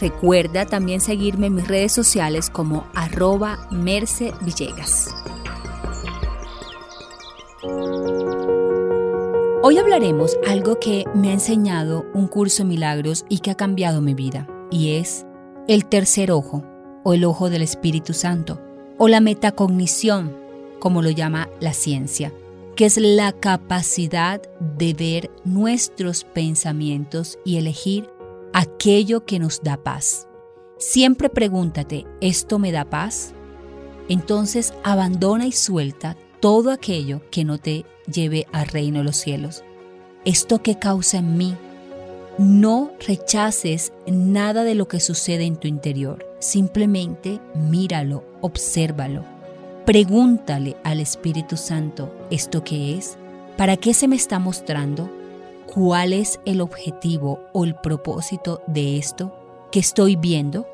Recuerda también seguirme en mis redes sociales como arroba Merce Villegas. Hoy hablaremos algo que me ha enseñado un curso de milagros y que ha cambiado mi vida, y es el tercer ojo, o el ojo del Espíritu Santo, o la metacognición, como lo llama la ciencia, que es la capacidad de ver nuestros pensamientos y elegir aquello que nos da paz. Siempre pregúntate, ¿esto me da paz? Entonces abandona y suelta todo aquello que no te lleve al reino de los cielos. Esto que causa en mí. No rechaces nada de lo que sucede en tu interior. Simplemente míralo, obsérvalo. Pregúntale al Espíritu Santo, ¿esto qué es? ¿Para qué se me está mostrando? Cuál es el objetivo o el propósito de esto que estoy viendo,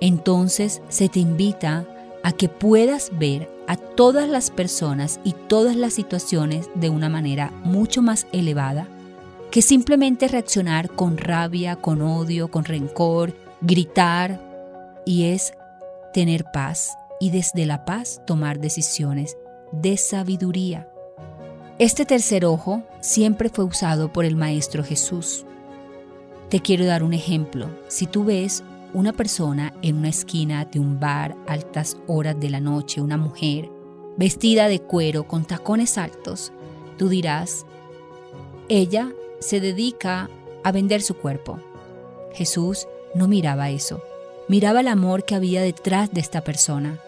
entonces se te invita a que puedas ver a todas las personas y todas las situaciones de una manera mucho más elevada que simplemente reaccionar con rabia, con odio, con rencor, gritar, y es tener paz y desde la paz tomar decisiones de sabiduría. Este tercer ojo siempre fue usado por el Maestro Jesús. Te quiero dar un ejemplo. Si tú ves una persona en una esquina de un bar altas horas de la noche, una mujer vestida de cuero con tacones altos, tú dirás, ella se dedica a vender su cuerpo. Jesús no miraba eso, miraba el amor que había detrás de esta persona.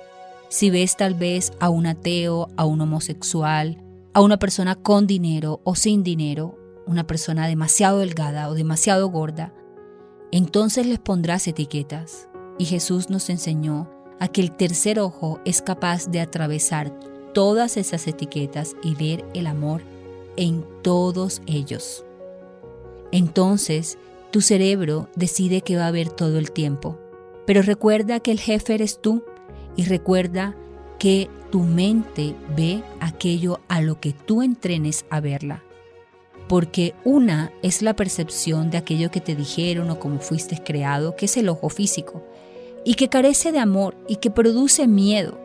Si ves tal vez a un ateo, a un homosexual, a una persona con dinero o sin dinero, una persona demasiado delgada o demasiado gorda, entonces les pondrás etiquetas. Y Jesús nos enseñó a que el tercer ojo es capaz de atravesar todas esas etiquetas y ver el amor en todos ellos. Entonces, tu cerebro decide que va a ver todo el tiempo. Pero recuerda que el jefe eres tú y recuerda que tu mente ve aquello a lo que tú entrenes a verla. Porque una es la percepción de aquello que te dijeron o como fuiste creado, que es el ojo físico, y que carece de amor y que produce miedo.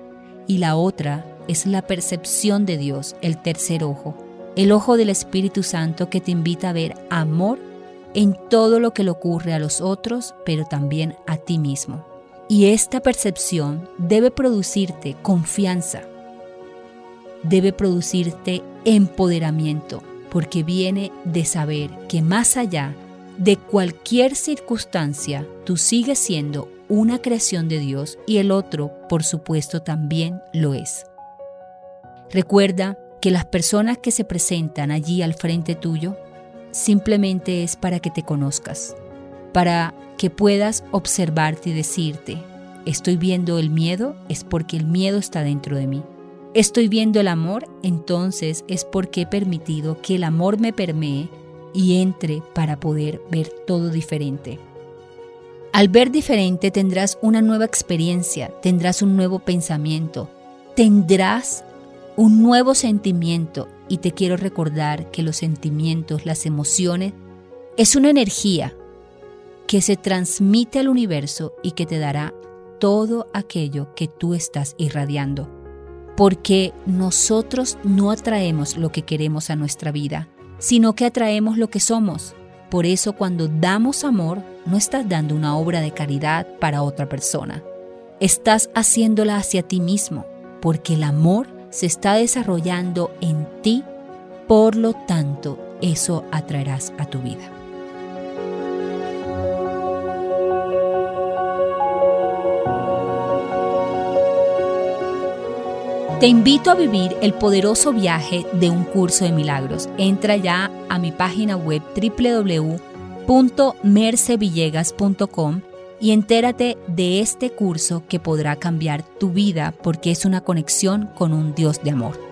Y la otra es la percepción de Dios, el tercer ojo, el ojo del Espíritu Santo que te invita a ver amor en todo lo que le ocurre a los otros, pero también a ti mismo. Y esta percepción debe producirte confianza, debe producirte empoderamiento, porque viene de saber que más allá de cualquier circunstancia, tú sigues siendo una creación de Dios y el otro, por supuesto, también lo es. Recuerda que las personas que se presentan allí al frente tuyo simplemente es para que te conozcas, para que puedas observarte y decirte, estoy viendo el miedo, es porque el miedo está dentro de mí. Estoy viendo el amor, entonces es porque he permitido que el amor me permee y entre para poder ver todo diferente. Al ver diferente tendrás una nueva experiencia, tendrás un nuevo pensamiento, tendrás un nuevo sentimiento y te quiero recordar que los sentimientos, las emociones, es una energía que se transmite al universo y que te dará todo aquello que tú estás irradiando. Porque nosotros no atraemos lo que queremos a nuestra vida, sino que atraemos lo que somos. Por eso cuando damos amor, no estás dando una obra de caridad para otra persona. Estás haciéndola hacia ti mismo, porque el amor se está desarrollando en ti, por lo tanto, eso atraerás a tu vida. Te invito a vivir el poderoso viaje de un curso de milagros. Entra ya a mi página web www.mercevillegas.com y entérate de este curso que podrá cambiar tu vida porque es una conexión con un Dios de amor.